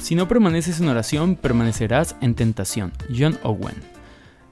Si no permaneces en oración, permanecerás en tentación. John Owen.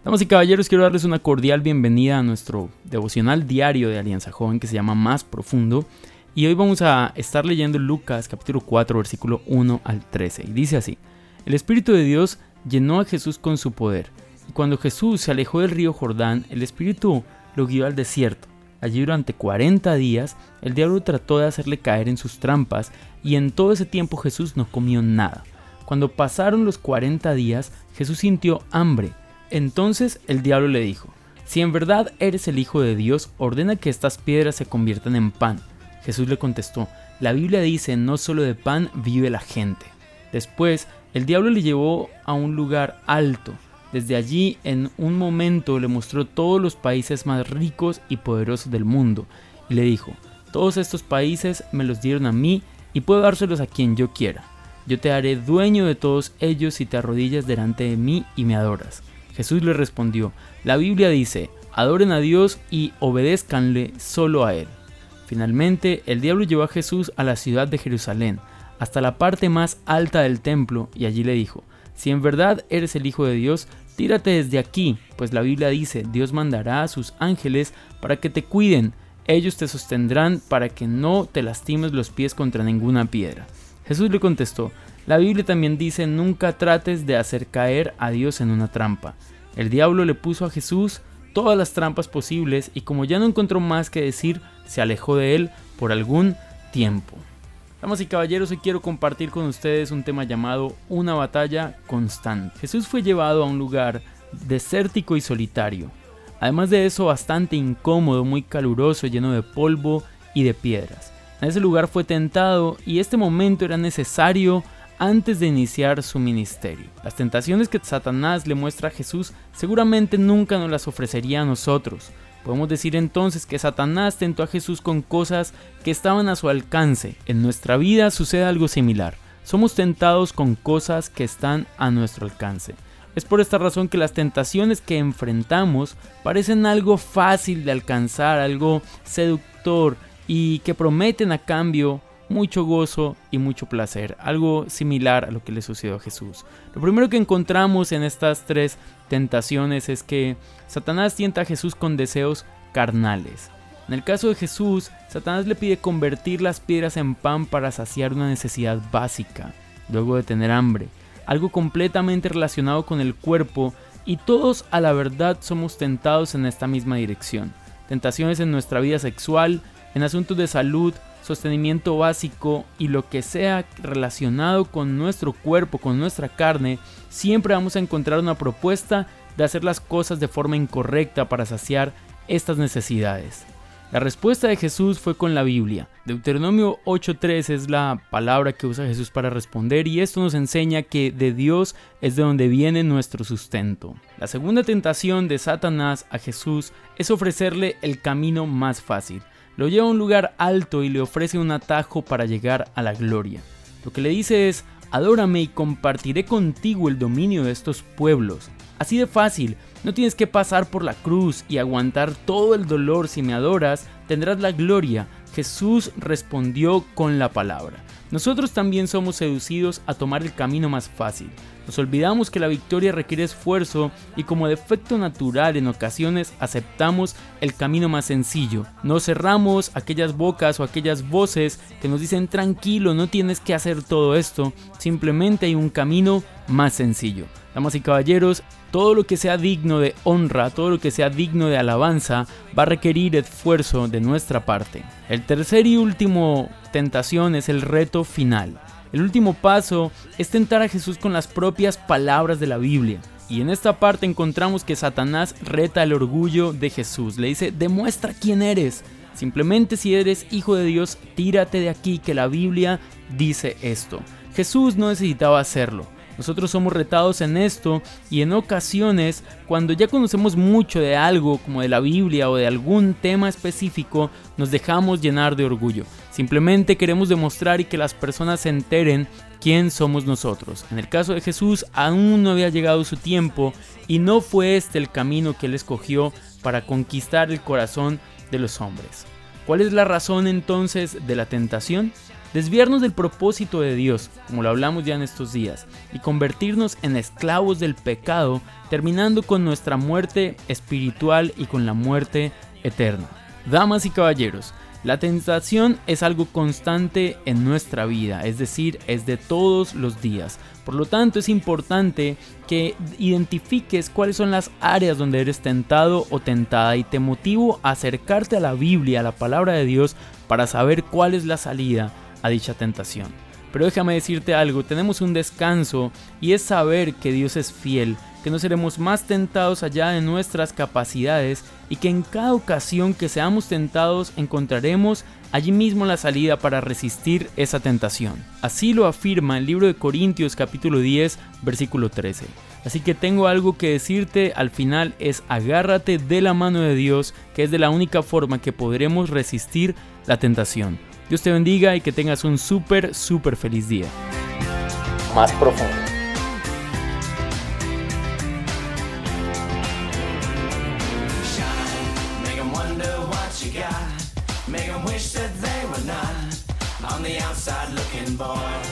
Damas y caballeros, quiero darles una cordial bienvenida a nuestro devocional diario de Alianza Joven que se llama Más Profundo. Y hoy vamos a estar leyendo Lucas capítulo 4 versículo 1 al 13. Y dice así, el Espíritu de Dios llenó a Jesús con su poder. Y cuando Jesús se alejó del río Jordán, el Espíritu lo guió al desierto. Allí durante 40 días el diablo trató de hacerle caer en sus trampas y en todo ese tiempo Jesús no comió nada. Cuando pasaron los 40 días, Jesús sintió hambre. Entonces el diablo le dijo, si en verdad eres el Hijo de Dios, ordena que estas piedras se conviertan en pan. Jesús le contestó, la Biblia dice, no solo de pan vive la gente. Después, el diablo le llevó a un lugar alto desde allí, en un momento, le mostró todos los países más ricos y poderosos del mundo y le dijo, todos estos países me los dieron a mí y puedo dárselos a quien yo quiera. Yo te haré dueño de todos ellos si te arrodillas delante de mí y me adoras. Jesús le respondió, la Biblia dice, adoren a Dios y obedézcanle solo a Él. Finalmente, el diablo llevó a Jesús a la ciudad de Jerusalén, hasta la parte más alta del templo, y allí le dijo, si en verdad eres el Hijo de Dios, tírate desde aquí, pues la Biblia dice, Dios mandará a sus ángeles para que te cuiden, ellos te sostendrán para que no te lastimes los pies contra ninguna piedra. Jesús le contestó, la Biblia también dice, nunca trates de hacer caer a Dios en una trampa. El diablo le puso a Jesús todas las trampas posibles y como ya no encontró más que decir, se alejó de él por algún tiempo. Damas y caballeros, hoy quiero compartir con ustedes un tema llamado Una batalla constante. Jesús fue llevado a un lugar desértico y solitario. Además de eso, bastante incómodo, muy caluroso, lleno de polvo y de piedras. En ese lugar fue tentado y este momento era necesario antes de iniciar su ministerio. Las tentaciones que Satanás le muestra a Jesús seguramente nunca nos las ofrecería a nosotros. Podemos decir entonces que Satanás tentó a Jesús con cosas que estaban a su alcance. En nuestra vida sucede algo similar. Somos tentados con cosas que están a nuestro alcance. Es por esta razón que las tentaciones que enfrentamos parecen algo fácil de alcanzar, algo seductor y que prometen a cambio mucho gozo y mucho placer, algo similar a lo que le sucedió a Jesús. Lo primero que encontramos en estas tres tentaciones es que Satanás tienta a Jesús con deseos carnales. En el caso de Jesús, Satanás le pide convertir las piedras en pan para saciar una necesidad básica, luego de tener hambre, algo completamente relacionado con el cuerpo y todos a la verdad somos tentados en esta misma dirección. Tentaciones en nuestra vida sexual, en asuntos de salud, sostenimiento básico y lo que sea relacionado con nuestro cuerpo, con nuestra carne, siempre vamos a encontrar una propuesta de hacer las cosas de forma incorrecta para saciar estas necesidades. La respuesta de Jesús fue con la Biblia. Deuteronomio 8.3 es la palabra que usa Jesús para responder y esto nos enseña que de Dios es de donde viene nuestro sustento. La segunda tentación de Satanás a Jesús es ofrecerle el camino más fácil lo lleva a un lugar alto y le ofrece un atajo para llegar a la gloria. Lo que le dice es, adórame y compartiré contigo el dominio de estos pueblos. Así de fácil, no tienes que pasar por la cruz y aguantar todo el dolor si me adoras, tendrás la gloria. Jesús respondió con la palabra. Nosotros también somos seducidos a tomar el camino más fácil. Nos olvidamos que la victoria requiere esfuerzo y como defecto natural en ocasiones aceptamos el camino más sencillo. No cerramos aquellas bocas o aquellas voces que nos dicen tranquilo, no tienes que hacer todo esto, simplemente hay un camino más sencillo. Damas y caballeros, todo lo que sea digno de honra, todo lo que sea digno de alabanza, va a requerir esfuerzo de nuestra parte. El tercer y último tentación es el reto final. El último paso es tentar a Jesús con las propias palabras de la Biblia. Y en esta parte encontramos que Satanás reta el orgullo de Jesús. Le dice, demuestra quién eres. Simplemente si eres hijo de Dios, tírate de aquí, que la Biblia dice esto. Jesús no necesitaba hacerlo. Nosotros somos retados en esto y en ocasiones cuando ya conocemos mucho de algo como de la Biblia o de algún tema específico, nos dejamos llenar de orgullo. Simplemente queremos demostrar y que las personas se enteren quién somos nosotros. En el caso de Jesús aún no había llegado su tiempo y no fue este el camino que él escogió para conquistar el corazón de los hombres. ¿Cuál es la razón entonces de la tentación? Desviarnos del propósito de Dios, como lo hablamos ya en estos días, y convertirnos en esclavos del pecado, terminando con nuestra muerte espiritual y con la muerte eterna. Damas y caballeros, la tentación es algo constante en nuestra vida, es decir, es de todos los días. Por lo tanto, es importante que identifiques cuáles son las áreas donde eres tentado o tentada y te motivo a acercarte a la Biblia, a la palabra de Dios, para saber cuál es la salida a dicha tentación. Pero déjame decirte algo, tenemos un descanso y es saber que Dios es fiel, que no seremos más tentados allá de nuestras capacidades y que en cada ocasión que seamos tentados encontraremos allí mismo la salida para resistir esa tentación. Así lo afirma el libro de Corintios capítulo 10 versículo 13. Así que tengo algo que decirte al final es agárrate de la mano de Dios, que es de la única forma que podremos resistir la tentación. Dios te bendiga y que tengas un súper, súper feliz día. Más profundo. Make them wish that they were not on the outside looking boy.